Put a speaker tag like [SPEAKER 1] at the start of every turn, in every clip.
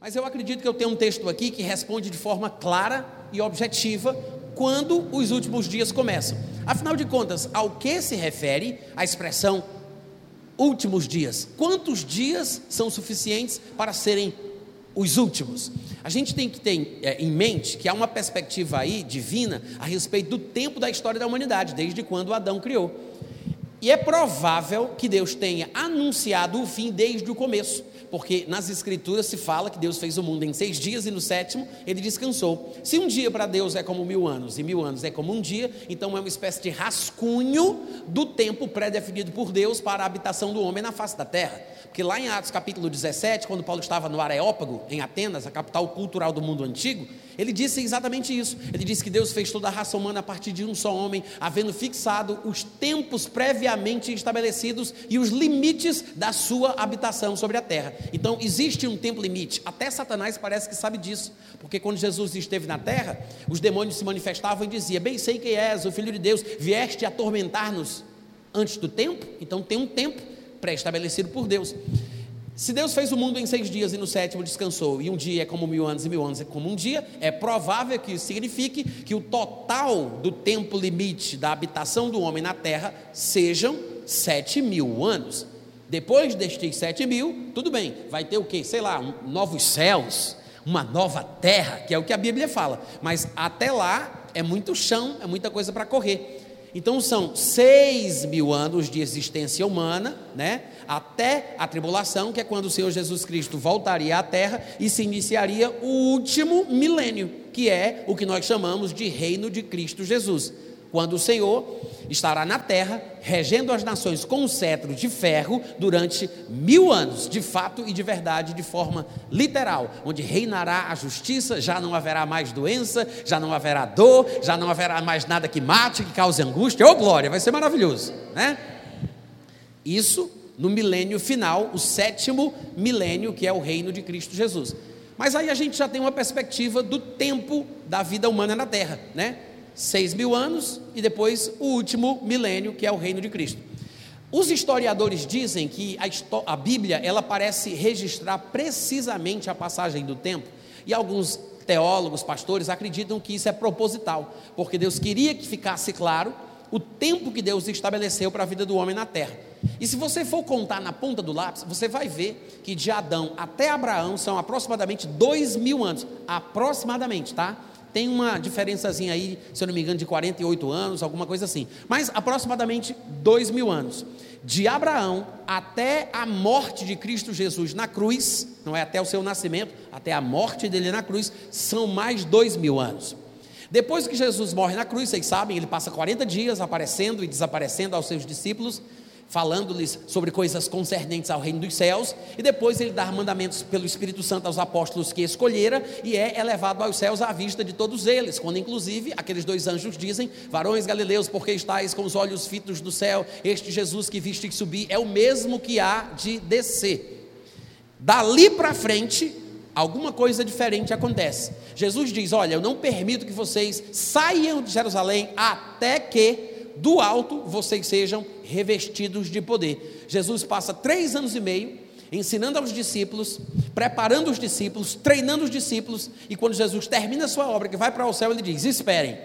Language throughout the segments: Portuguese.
[SPEAKER 1] Mas eu acredito que eu tenho um texto aqui que responde de forma clara e objetiva quando os últimos dias começam. Afinal de contas, ao que se refere a expressão últimos dias? Quantos dias são suficientes para serem os últimos? A gente tem que ter é, em mente que há uma perspectiva aí divina a respeito do tempo da história da humanidade, desde quando Adão criou. E é provável que Deus tenha anunciado o fim desde o começo porque nas Escrituras se fala que Deus fez o mundo em seis dias e no sétimo ele descansou. Se um dia para Deus é como mil anos e mil anos é como um dia, então é uma espécie de rascunho do tempo pré-definido por Deus para a habitação do homem na face da terra. Porque lá em Atos capítulo 17, quando Paulo estava no Areópago, em Atenas, a capital cultural do mundo antigo, ele disse exatamente isso. Ele disse que Deus fez toda a raça humana a partir de um só homem, havendo fixado os tempos previamente estabelecidos e os limites da sua habitação sobre a terra. Então, existe um tempo limite. Até Satanás parece que sabe disso, porque quando Jesus esteve na terra, os demônios se manifestavam e diziam: Bem sei que és o filho de Deus, vieste atormentar-nos antes do tempo. Então, tem um tempo pré-estabelecido por Deus. Se Deus fez o mundo em seis dias e no sétimo descansou, e um dia é como mil anos e mil anos é como um dia, é provável que isso signifique que o total do tempo limite da habitação do homem na terra sejam sete mil anos. Depois destes sete mil, tudo bem, vai ter o que? Sei lá, um, novos céus, uma nova terra, que é o que a Bíblia fala. Mas até lá é muito chão, é muita coisa para correr. Então são seis mil anos de existência humana, né? Até a tribulação, que é quando o Senhor Jesus Cristo voltaria à terra e se iniciaria o último milênio, que é o que nós chamamos de reino de Cristo Jesus quando o Senhor estará na terra, regendo as nações com um cetro de ferro durante mil anos, de fato e de verdade, de forma literal, onde reinará a justiça, já não haverá mais doença, já não haverá dor, já não haverá mais nada que mate, que cause angústia. Ô oh, glória, vai ser maravilhoso, né? Isso no milênio final, o sétimo milênio, que é o reino de Cristo Jesus. Mas aí a gente já tem uma perspectiva do tempo da vida humana na terra, né? Seis mil anos e depois o último milênio, que é o reino de Cristo. Os historiadores dizem que a, a Bíblia ela parece registrar precisamente a passagem do tempo, e alguns teólogos, pastores acreditam que isso é proposital, porque Deus queria que ficasse claro o tempo que Deus estabeleceu para a vida do homem na terra. E se você for contar na ponta do lápis, você vai ver que de Adão até Abraão são aproximadamente dois mil anos. Aproximadamente, tá? Tem uma diferençazinha aí, se eu não me engano, de 48 anos, alguma coisa assim. Mas aproximadamente dois mil anos. De Abraão até a morte de Cristo Jesus na cruz, não é até o seu nascimento, até a morte dele na cruz, são mais dois mil anos. Depois que Jesus morre na cruz, vocês sabem, ele passa 40 dias aparecendo e desaparecendo aos seus discípulos falando-lhes sobre coisas concernentes ao reino dos céus, e depois ele dá mandamentos pelo Espírito Santo aos apóstolos que escolhera, e é elevado aos céus à vista de todos eles, quando inclusive aqueles dois anjos dizem: Varões galileus, porque estáis com os olhos fitos do céu, este Jesus que viste subir é o mesmo que há de descer. Dali para frente, alguma coisa diferente acontece. Jesus diz: Olha, eu não permito que vocês saiam de Jerusalém até que do alto vocês sejam revestidos de poder. Jesus passa três anos e meio ensinando aos discípulos, preparando os discípulos, treinando os discípulos, e quando Jesus termina a sua obra, que vai para o céu, ele diz: Esperem,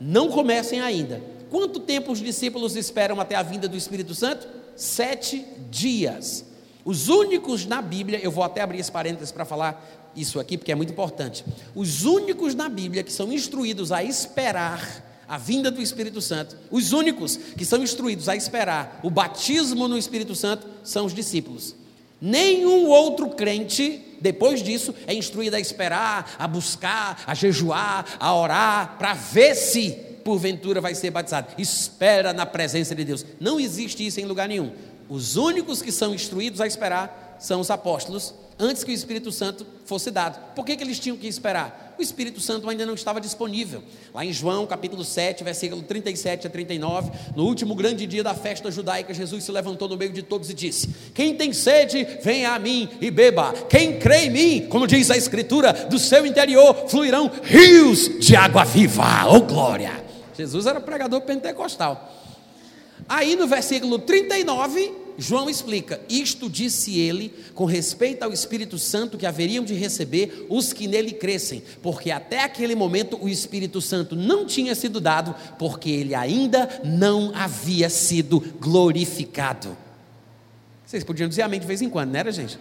[SPEAKER 1] não comecem ainda. Quanto tempo os discípulos esperam até a vinda do Espírito Santo? Sete dias. Os únicos na Bíblia, eu vou até abrir esse parênteses para falar isso aqui, porque é muito importante. Os únicos na Bíblia que são instruídos a esperar a vinda do Espírito Santo, os únicos que são instruídos a esperar o batismo no Espírito Santo são os discípulos. Nenhum outro crente, depois disso, é instruído a esperar, a buscar, a jejuar, a orar, para ver se porventura vai ser batizado. Espera na presença de Deus. Não existe isso em lugar nenhum. Os únicos que são instruídos a esperar são os apóstolos antes que o Espírito Santo fosse dado. Por que, que eles tinham que esperar? O Espírito Santo ainda não estava disponível. Lá em João, capítulo 7, versículo 37 a 39, no último grande dia da festa judaica, Jesus se levantou no meio de todos e disse: Quem tem sede, venha a mim e beba. Quem crê em mim, como diz a Escritura, do seu interior fluirão rios de água viva. Oh glória! Jesus era pregador pentecostal. Aí no versículo 39, João explica: Isto disse ele com respeito ao Espírito Santo que haveriam de receber os que nele crescem, porque até aquele momento o Espírito Santo não tinha sido dado, porque ele ainda não havia sido glorificado. Vocês podiam dizer amém de vez em quando, não era, gente?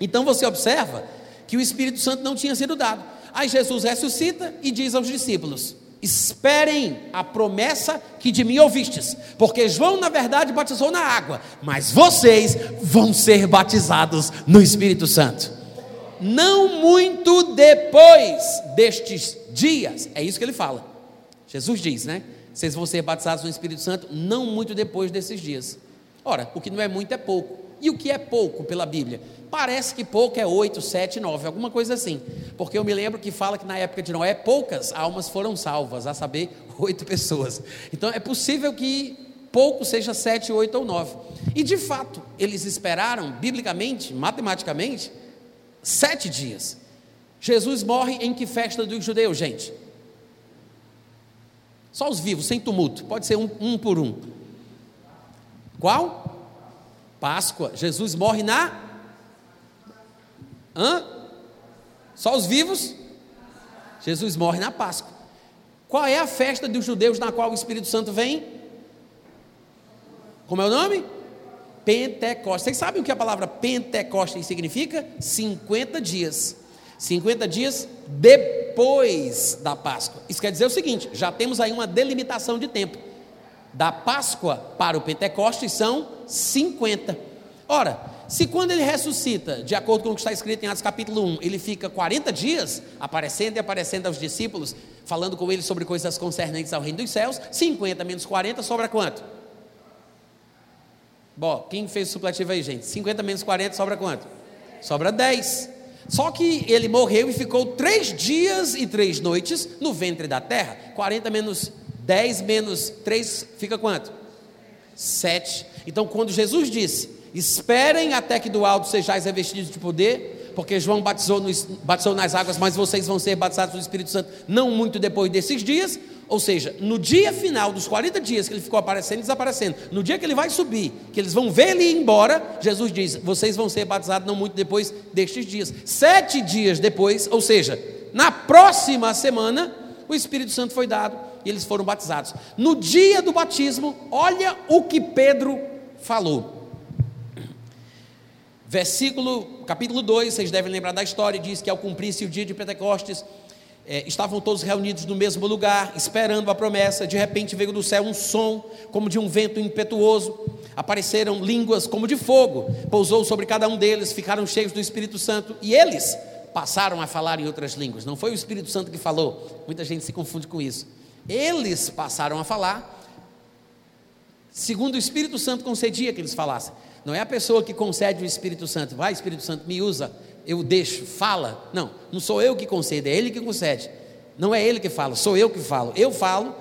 [SPEAKER 1] Então você observa que o Espírito Santo não tinha sido dado. Aí Jesus ressuscita e diz aos discípulos: Esperem a promessa que de mim ouvistes, porque João, na verdade, batizou na água, mas vocês vão ser batizados no Espírito Santo. Não muito depois destes dias, é isso que ele fala. Jesus diz, né? Vocês vão ser batizados no Espírito Santo não muito depois desses dias. Ora, o que não é muito é pouco. E o que é pouco pela Bíblia? Parece que pouco é 8, 7, 9, alguma coisa assim. Porque eu me lembro que fala que na época de Noé poucas almas foram salvas, a saber, oito pessoas. Então é possível que pouco seja 7, 8 ou 9. E de fato, eles esperaram, biblicamente, matematicamente, sete dias. Jesus morre em que festa dos judeus, gente? Só os vivos, sem tumulto, pode ser um, um por um. Qual? Páscoa. Jesus morre na Hã? Só os vivos? Jesus morre na Páscoa. Qual é a festa dos judeus na qual o Espírito Santo vem? Como é o nome? Pentecostes. Vocês sabem o que a palavra Pentecostes significa? 50 dias. 50 dias depois da Páscoa. Isso quer dizer o seguinte: já temos aí uma delimitação de tempo. Da Páscoa para o Pentecostes são 50. Ora, se quando ele ressuscita, de acordo com o que está escrito em Atos capítulo 1, ele fica 40 dias aparecendo e aparecendo aos discípulos, falando com eles sobre coisas concernentes ao reino dos céus, 50 menos 40 sobra quanto? Bom, quem fez o supletivo aí, gente? 50 menos 40 sobra quanto? Sobra 10. Só que ele morreu e ficou três dias e três noites no ventre da terra. 40 menos 10 menos 3 fica quanto? 7. Então, quando Jesus disse Esperem até que do alto sejais revestidos de poder, porque João batizou, no, batizou nas águas, mas vocês vão ser batizados no Espírito Santo não muito depois desses dias. Ou seja, no dia final dos 40 dias que ele ficou aparecendo e desaparecendo, no dia que ele vai subir, que eles vão ver ele ir embora, Jesus diz: vocês vão ser batizados não muito depois destes dias. Sete dias depois, ou seja, na próxima semana, o Espírito Santo foi dado e eles foram batizados. No dia do batismo, olha o que Pedro falou. Versículo, capítulo 2, vocês devem lembrar da história, diz que ao cumprir-se o dia de Pentecostes, é, estavam todos reunidos no mesmo lugar, esperando a promessa. De repente veio do céu um som, como de um vento impetuoso. Apareceram línguas como de fogo, pousou sobre cada um deles, ficaram cheios do Espírito Santo, e eles passaram a falar em outras línguas. Não foi o Espírito Santo que falou, muita gente se confunde com isso. Eles passaram a falar, segundo o Espírito Santo concedia que eles falassem. Não é a pessoa que concede o Espírito Santo, vai Espírito Santo, me usa, eu deixo, fala. Não, não sou eu que concedo, é ele que concede. Não é ele que fala, sou eu que falo. Eu falo,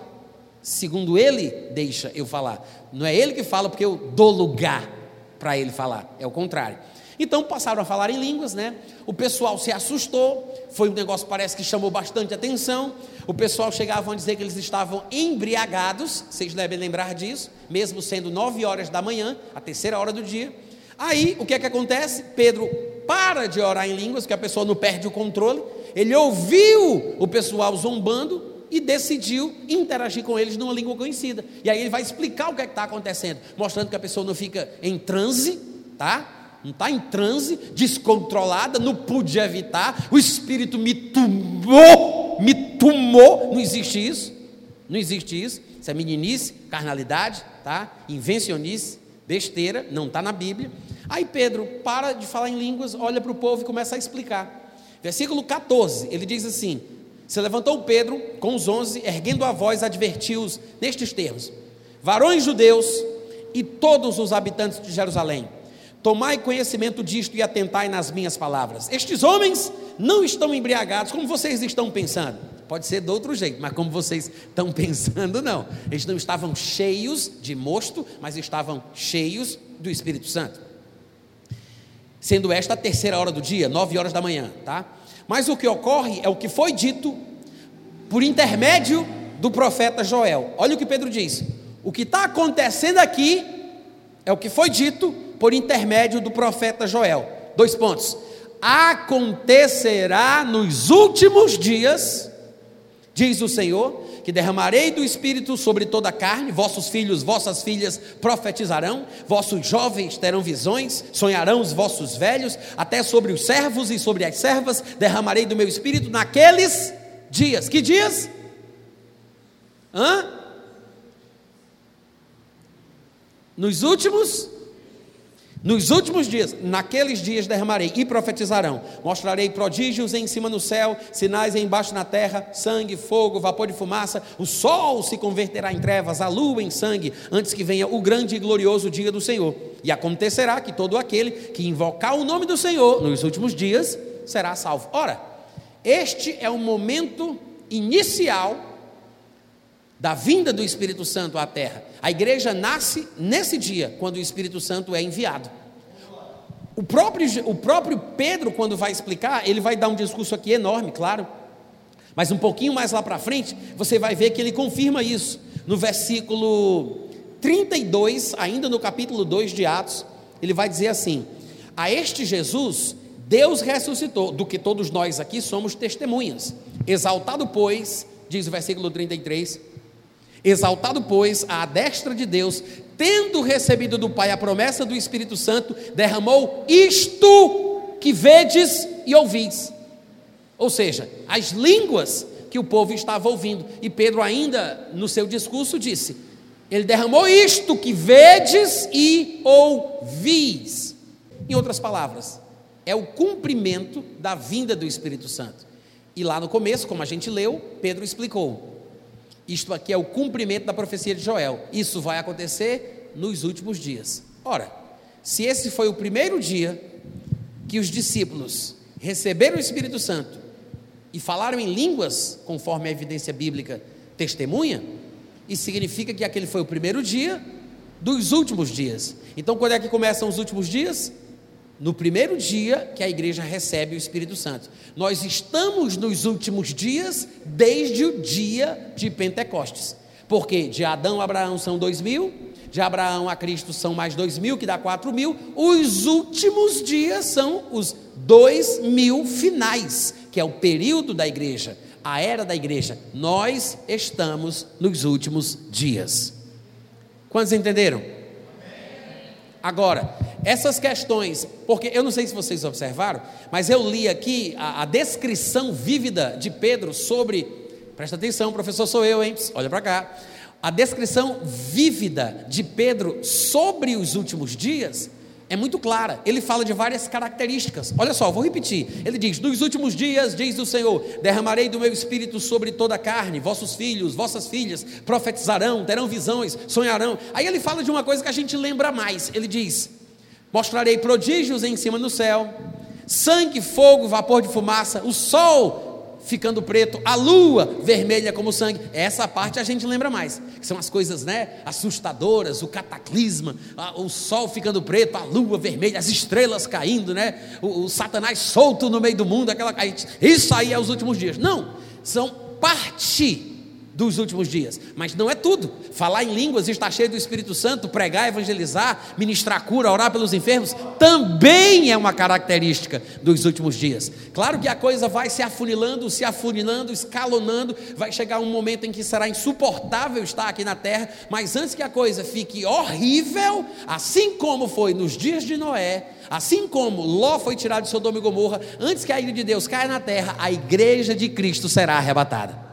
[SPEAKER 1] segundo ele deixa eu falar. Não é ele que fala porque eu dou lugar para ele falar, é o contrário. Então passaram a falar em línguas, né? O pessoal se assustou, foi um negócio parece que chamou bastante atenção. O pessoal chegava a dizer que eles estavam embriagados, vocês devem lembrar disso, mesmo sendo nove horas da manhã, a terceira hora do dia. Aí o que é que acontece? Pedro para de orar em línguas, que a pessoa não perde o controle. Ele ouviu o pessoal zombando e decidiu interagir com eles numa língua conhecida. E aí ele vai explicar o que é está acontecendo, mostrando que a pessoa não fica em transe, tá? Não está em transe, descontrolada, não pude evitar, o Espírito me tomou, me tomou, não existe isso, não existe isso, isso é meninice, carnalidade, tá? invencionice, besteira, não está na Bíblia. Aí Pedro para de falar em línguas, olha para o povo e começa a explicar. Versículo 14, ele diz assim: Se levantou Pedro com os onze, erguendo a voz, advertiu-os nestes termos: Varões judeus e todos os habitantes de Jerusalém, Tomai conhecimento disto e atentai nas minhas palavras. Estes homens não estão embriagados como vocês estão pensando. Pode ser de outro jeito, mas como vocês estão pensando, não. Eles não estavam cheios de mosto, mas estavam cheios do Espírito Santo. Sendo esta a terceira hora do dia, nove horas da manhã, tá? Mas o que ocorre é o que foi dito por intermédio do profeta Joel. Olha o que Pedro diz: o que está acontecendo aqui É o que foi dito por intermédio do profeta Joel. Dois pontos. Acontecerá nos últimos dias, diz o Senhor, que derramarei do Espírito sobre toda a carne, vossos filhos, vossas filhas profetizarão, vossos jovens terão visões, sonharão os vossos velhos, até sobre os servos e sobre as servas derramarei do meu Espírito naqueles dias. Que dias? Hã? Nos últimos nos últimos dias, naqueles dias derramarei e profetizarão. Mostrarei prodígios em cima no céu, sinais embaixo na terra, sangue, fogo, vapor de fumaça. O sol se converterá em trevas, a lua em sangue, antes que venha o grande e glorioso dia do Senhor. E acontecerá que todo aquele que invocar o nome do Senhor nos últimos dias será salvo. Ora, este é o momento inicial da vinda do Espírito Santo à terra. A igreja nasce nesse dia, quando o Espírito Santo é enviado. O próprio, o próprio Pedro, quando vai explicar, ele vai dar um discurso aqui enorme, claro. Mas um pouquinho mais lá para frente, você vai ver que ele confirma isso. No versículo 32, ainda no capítulo 2 de Atos, ele vai dizer assim: A este Jesus, Deus ressuscitou, do que todos nós aqui somos testemunhas. Exaltado, pois, diz o versículo 33, Exaltado, pois, à destra de Deus, tendo recebido do Pai a promessa do Espírito Santo, derramou isto que vedes e ouvis. Ou seja, as línguas que o povo estava ouvindo. E Pedro, ainda no seu discurso, disse: Ele derramou isto que vedes e ouvis. Em outras palavras, é o cumprimento da vinda do Espírito Santo. E lá no começo, como a gente leu, Pedro explicou: isto aqui é o cumprimento da profecia de Joel. Isso vai acontecer nos últimos dias. Ora, se esse foi o primeiro dia que os discípulos receberam o Espírito Santo e falaram em línguas, conforme a evidência bíblica testemunha, isso significa que aquele foi o primeiro dia dos últimos dias. Então, quando é que começam os últimos dias? No primeiro dia que a igreja recebe o Espírito Santo. Nós estamos nos últimos dias desde o dia de Pentecostes. Porque de Adão a Abraão são dois mil, de Abraão a Cristo são mais dois mil, que dá quatro mil. Os últimos dias são os dois mil finais, que é o período da igreja, a era da igreja. Nós estamos nos últimos dias. Quantos entenderam? Agora, essas questões, porque eu não sei se vocês observaram, mas eu li aqui a, a descrição vívida de Pedro sobre, presta atenção, professor, sou eu, hein? Olha para cá. A descrição vívida de Pedro sobre os últimos dias é muito clara. Ele fala de várias características. Olha só, vou repetir. Ele diz: Nos últimos dias, diz o Senhor, derramarei do meu espírito sobre toda a carne, vossos filhos, vossas filhas profetizarão, terão visões, sonharão. Aí ele fala de uma coisa que a gente lembra mais. Ele diz: Mostrarei prodígios em cima no céu, sangue, fogo, vapor de fumaça, o sol ficando preto, a lua vermelha como sangue. Essa parte a gente lembra mais. São as coisas, né, assustadoras, o cataclisma, a, o sol ficando preto, a lua vermelha, as estrelas caindo, né? O, o Satanás solto no meio do mundo, aquela Isso aí é os últimos dias. Não, são parte dos últimos dias. Mas não é tudo. Falar em línguas, estar cheio do Espírito Santo, pregar, evangelizar, ministrar cura, orar pelos enfermos, também é uma característica dos últimos dias. Claro que a coisa vai se afunilando, se afunilando, escalonando, vai chegar um momento em que será insuportável estar aqui na terra, mas antes que a coisa fique horrível, assim como foi nos dias de Noé, assim como Ló foi tirado de Sodoma e Gomorra, antes que a ira de Deus caia na terra, a igreja de Cristo será arrebatada.